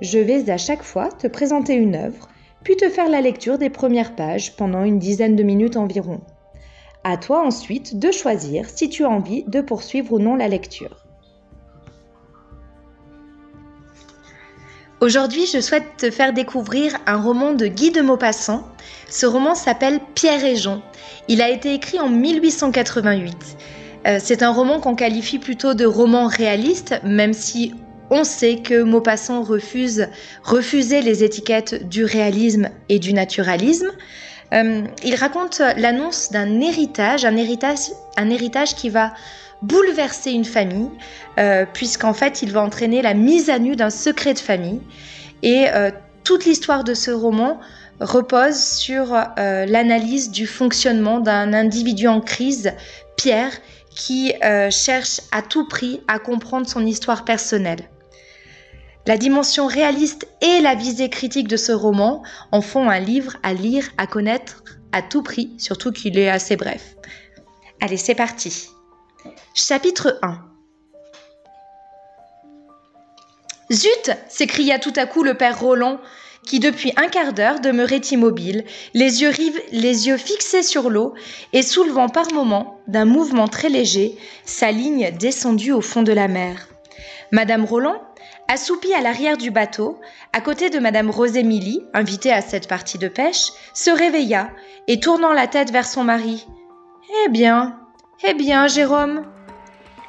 Je vais à chaque fois te présenter une œuvre, puis te faire la lecture des premières pages pendant une dizaine de minutes environ. À toi ensuite de choisir si tu as envie de poursuivre ou non la lecture. Aujourd'hui, je souhaite te faire découvrir un roman de Guy de Maupassant. Ce roman s'appelle Pierre et Jean. Il a été écrit en 1888. Euh, c'est un roman qu'on qualifie plutôt de roman réaliste, même si on sait que Maupassant refuse, refusait les étiquettes du réalisme et du naturalisme. Euh, il raconte l'annonce d'un héritage, un héritage, un héritage qui va bouleverser une famille, euh, puisqu'en fait, il va entraîner la mise à nu d'un secret de famille. Et euh, toute l'histoire de ce roman repose sur l'analyse du fonctionnement d'un individu en crise, Pierre, qui cherche à tout prix à comprendre son histoire personnelle. La dimension réaliste et la visée critique de ce roman en font un livre à lire, à connaître à tout prix, surtout qu'il est assez bref. Allez, c'est parti. Chapitre 1 Zut s'écria tout à coup le père Roland, qui depuis un quart d'heure demeurait immobile, les yeux, les yeux fixés sur l'eau et soulevant par moments, d'un mouvement très léger, sa ligne descendue au fond de la mer. Madame Roland, assoupie à l'arrière du bateau, à côté de Madame Rosémilie, invitée à cette partie de pêche, se réveilla et tournant la tête vers son mari. Eh bien, eh bien, Jérôme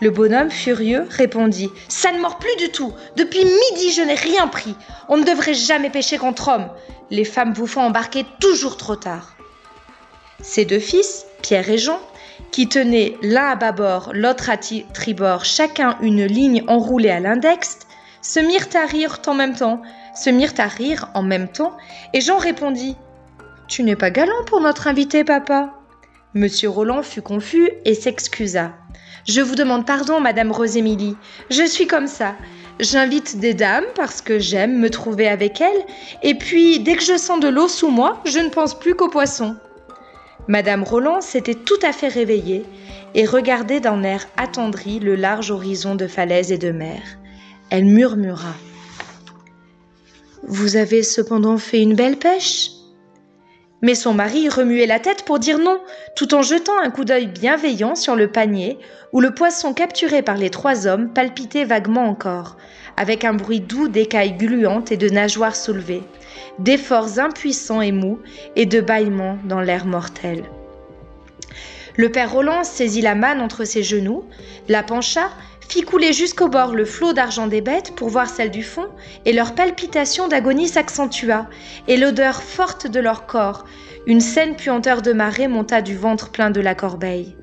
Le bonhomme, furieux, répondit Ça ne mord plus du tout. Depuis midi, je n'ai rien pris. On ne devrait jamais pêcher contre homme. Les femmes vous font embarquer toujours trop tard. Ses deux fils, Pierre et Jean, qui tenaient l'un à bâbord, l'autre à tribord, chacun une ligne enroulée à l'index, se mirent à rire en même temps, se mirent à rire en même temps, et Jean répondit Tu n'es pas galant pour notre invité, papa. Monsieur Roland fut confus et s'excusa. Je vous demande pardon, Madame Rosémilie. Je suis comme ça. J'invite des dames parce que j'aime me trouver avec elles, et puis dès que je sens de l'eau sous moi, je ne pense plus qu'aux poissons. Madame Roland s'était tout à fait réveillée et regardait d'un air attendri le large horizon de falaises et de mer. Elle murmura. Vous avez cependant fait une belle pêche mais son mari remuait la tête pour dire non, tout en jetant un coup d'œil bienveillant sur le panier où le poisson capturé par les trois hommes palpitait vaguement encore, avec un bruit doux d'écailles gluantes et de nageoires soulevées, d'efforts impuissants et mous et de bâillements dans l'air mortel. Le père Roland saisit la manne entre ses genoux, la pencha fit couler jusqu'au bord le flot d'argent des bêtes pour voir celle du fond, et leur palpitation d'agonie s'accentua, et l'odeur forte de leur corps, une saine puanteur de marée monta du ventre plein de la corbeille.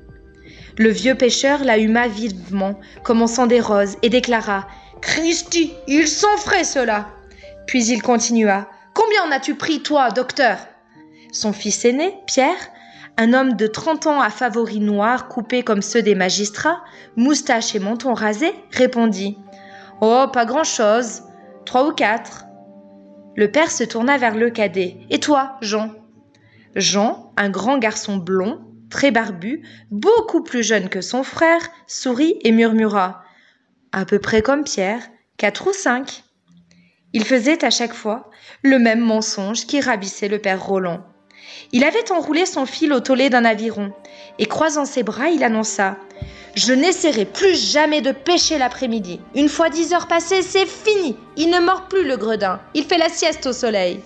Le vieux pêcheur la huma vivement, commençant des roses, et déclara Christi, ils sont frais ceux-là! Puis il continua Combien en as-tu pris, toi, docteur? Son fils aîné, Pierre, un homme de 30 ans à favoris noirs coupés comme ceux des magistrats, moustache et menton rasé, répondit Oh, pas grand-chose. Trois ou quatre. Le père se tourna vers le cadet. Et toi, Jean? Jean, un grand garçon blond, très barbu, beaucoup plus jeune que son frère, sourit et murmura À peu près comme Pierre, quatre ou cinq. Il faisait à chaque fois le même mensonge qui ravissait le père Roland. Il avait enroulé son fil au tolet d'un aviron, et croisant ses bras, il annonça Je n'essaierai plus jamais de pêcher l'après-midi. Une fois dix heures passées, c'est fini. Il ne mord plus le gredin. Il fait la sieste au soleil.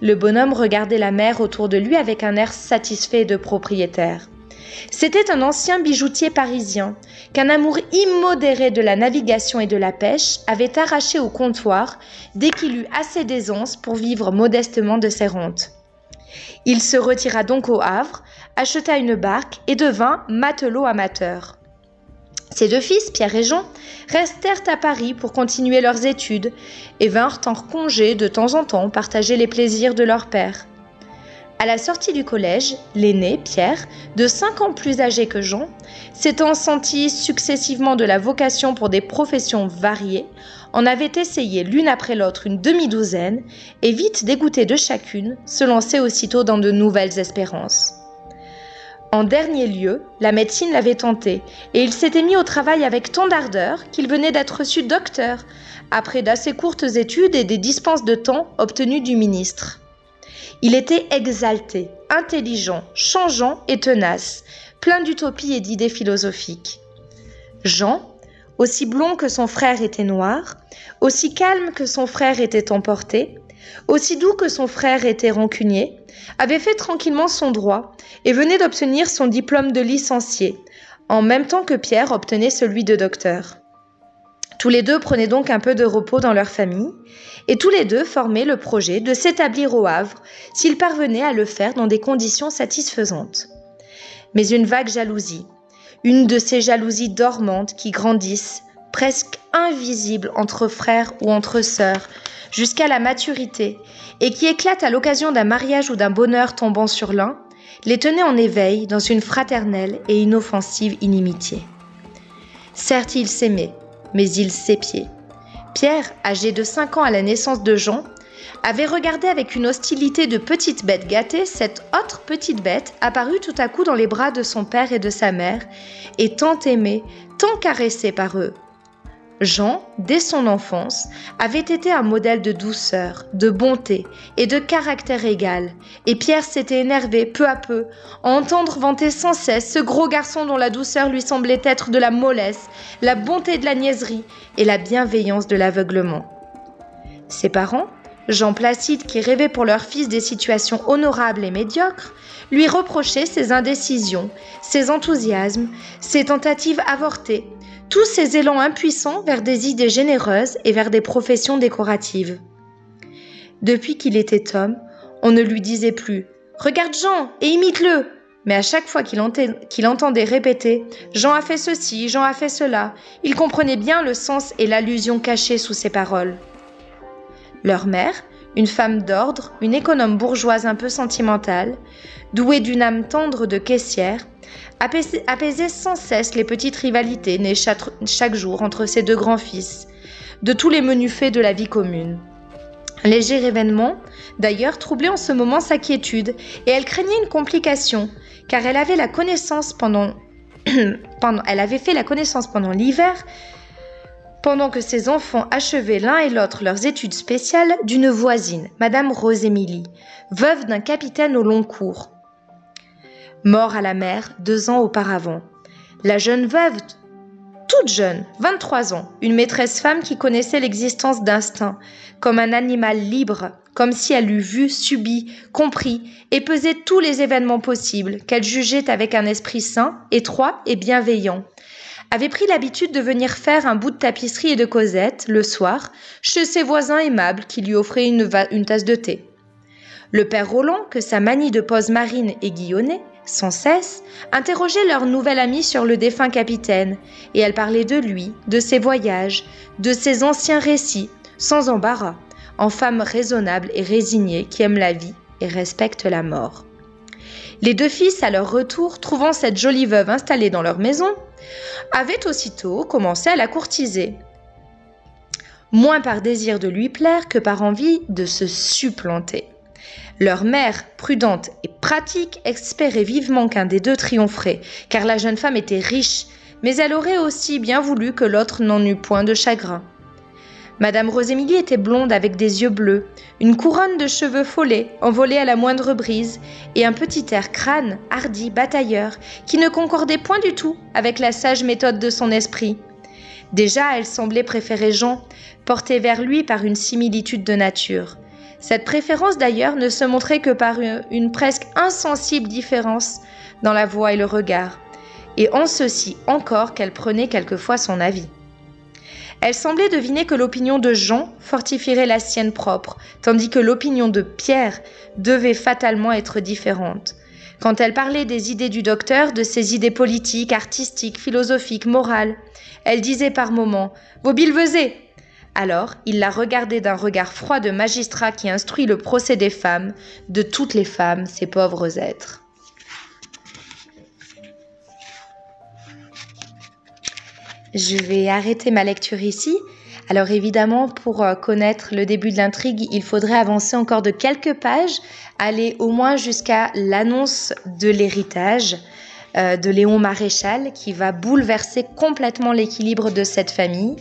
Le bonhomme regardait la mer autour de lui avec un air satisfait de propriétaire. C'était un ancien bijoutier parisien qu'un amour immodéré de la navigation et de la pêche avait arraché au comptoir dès qu'il eut assez d'aisance pour vivre modestement de ses rentes. Il se retira donc au Havre, acheta une barque et devint matelot amateur. Ses deux fils, Pierre et Jean, restèrent à Paris pour continuer leurs études et vinrent en congé de temps en temps partager les plaisirs de leur père. À la sortie du collège, l'aîné, Pierre, de cinq ans plus âgé que Jean, s'étant senti successivement de la vocation pour des professions variées, en avait essayé l'une après l'autre une demi-douzaine et vite dégoûté de chacune, se lançait aussitôt dans de nouvelles espérances. En dernier lieu, la médecine l'avait tenté, et il s'était mis au travail avec tant d'ardeur qu'il venait d'être reçu docteur, après d'assez courtes études et des dispenses de temps obtenues du ministre. Il était exalté, intelligent, changeant et tenace, plein d'utopies et d'idées philosophiques. Jean, aussi blond que son frère était noir, aussi calme que son frère était emporté, aussi doux que son frère était rancunier, avait fait tranquillement son droit et venait d'obtenir son diplôme de licencié, en même temps que Pierre obtenait celui de docteur. Tous les deux prenaient donc un peu de repos dans leur famille, et tous les deux formaient le projet de s'établir au Havre s'ils parvenaient à le faire dans des conditions satisfaisantes. Mais une vague jalousie, une de ces jalousies dormantes qui grandissent, presque invisibles entre frères ou entre sœurs, jusqu'à la maturité, et qui éclatent à l'occasion d'un mariage ou d'un bonheur tombant sur l'un, les tenaient en éveil dans une fraternelle et inoffensive inimitié. Certes, ils s'aimaient, mais ils s'épiaient. Pierre, âgé de 5 ans à la naissance de Jean, avait regardé avec une hostilité de petite bête gâtée cette autre petite bête apparue tout à coup dans les bras de son père et de sa mère, et tant aimée, tant caressée par eux, Jean, dès son enfance, avait été un modèle de douceur, de bonté et de caractère égal, et Pierre s'était énervé peu à peu à entendre vanter sans cesse ce gros garçon dont la douceur lui semblait être de la mollesse, la bonté de la niaiserie et la bienveillance de l'aveuglement. Ses parents, Jean Placide qui rêvait pour leur fils des situations honorables et médiocres, lui reprochaient ses indécisions, ses enthousiasmes, ses tentatives avortées, tous ces élans impuissants vers des idées généreuses et vers des professions décoratives. Depuis qu'il était homme, on ne lui disait plus Regarde Jean et imite-le mais à chaque fois qu'il entendait répéter Jean a fait ceci, Jean a fait cela, il comprenait bien le sens et l'allusion cachée sous ces paroles. Leur mère, une femme d'ordre, une économe bourgeoise un peu sentimentale, douée d'une âme tendre de caissière, apaisait sans cesse les petites rivalités nées chaque jour entre ses deux grands-fils, de tous les menus faits de la vie commune. Un léger événement, d'ailleurs, troublait en ce moment sa quiétude, et elle craignait une complication, car elle avait la connaissance pendant, pendant elle avait fait la connaissance pendant l'hiver, pendant que ses enfants achevaient l'un et l'autre leurs études spéciales, d'une voisine, Madame Rose-Émilie, veuve d'un capitaine au long cours, mort à la mer deux ans auparavant. La jeune veuve, toute jeune, 23 ans, une maîtresse femme qui connaissait l'existence d'instinct, comme un animal libre, comme si elle eût vu, subi, compris et pesé tous les événements possibles, qu'elle jugeait avec un esprit sain, étroit et bienveillant avait pris l'habitude de venir faire un bout de tapisserie et de causette le soir chez ses voisins aimables qui lui offraient une, une tasse de thé. Le père Roland, que sa manie de pose marine aiguillonnait, sans cesse, interrogeait leur nouvelle amie sur le défunt capitaine, et elle parlait de lui, de ses voyages, de ses anciens récits, sans embarras, en femme raisonnable et résignée qui aime la vie et respecte la mort. Les deux fils, à leur retour, trouvant cette jolie veuve installée dans leur maison, avaient aussitôt commencé à la courtiser, moins par désir de lui plaire que par envie de se supplanter. Leur mère, prudente et pratique, espérait vivement qu'un des deux triompherait, car la jeune femme était riche, mais elle aurait aussi bien voulu que l'autre n'en eût point de chagrin. Madame Rosémilie était blonde avec des yeux bleus, une couronne de cheveux follets envolée à la moindre brise, et un petit air crâne, hardi, batailleur, qui ne concordait point du tout avec la sage méthode de son esprit. Déjà, elle semblait préférer Jean, porté vers lui par une similitude de nature. Cette préférence d'ailleurs ne se montrait que par une, presque insensible différence dans la voix et le regard, et en ceci encore qu'elle prenait quelquefois son avis. Elle semblait deviner que l'opinion de Jean fortifierait la sienne propre, tandis que l'opinion de Pierre devait fatalement être différente. Quand elle parlait des idées du docteur, de ses idées politiques, artistiques, philosophiques, morales, elle disait par moments Vos bilvesés alors, il la regardait d'un regard froid de magistrat qui instruit le procès des femmes, de toutes les femmes, ces pauvres êtres. Je vais arrêter ma lecture ici. Alors évidemment, pour euh, connaître le début de l'intrigue, il faudrait avancer encore de quelques pages, aller au moins jusqu'à l'annonce de l'héritage euh, de Léon Maréchal qui va bouleverser complètement l'équilibre de cette famille.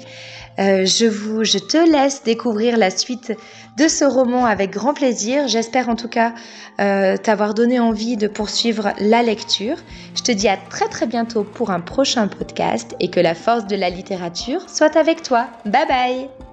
Euh, je, vous, je te laisse découvrir la suite de ce roman avec grand plaisir. J'espère en tout cas euh, t'avoir donné envie de poursuivre la lecture. Je te dis à très très bientôt pour un prochain podcast et que la force de la littérature soit avec toi. Bye bye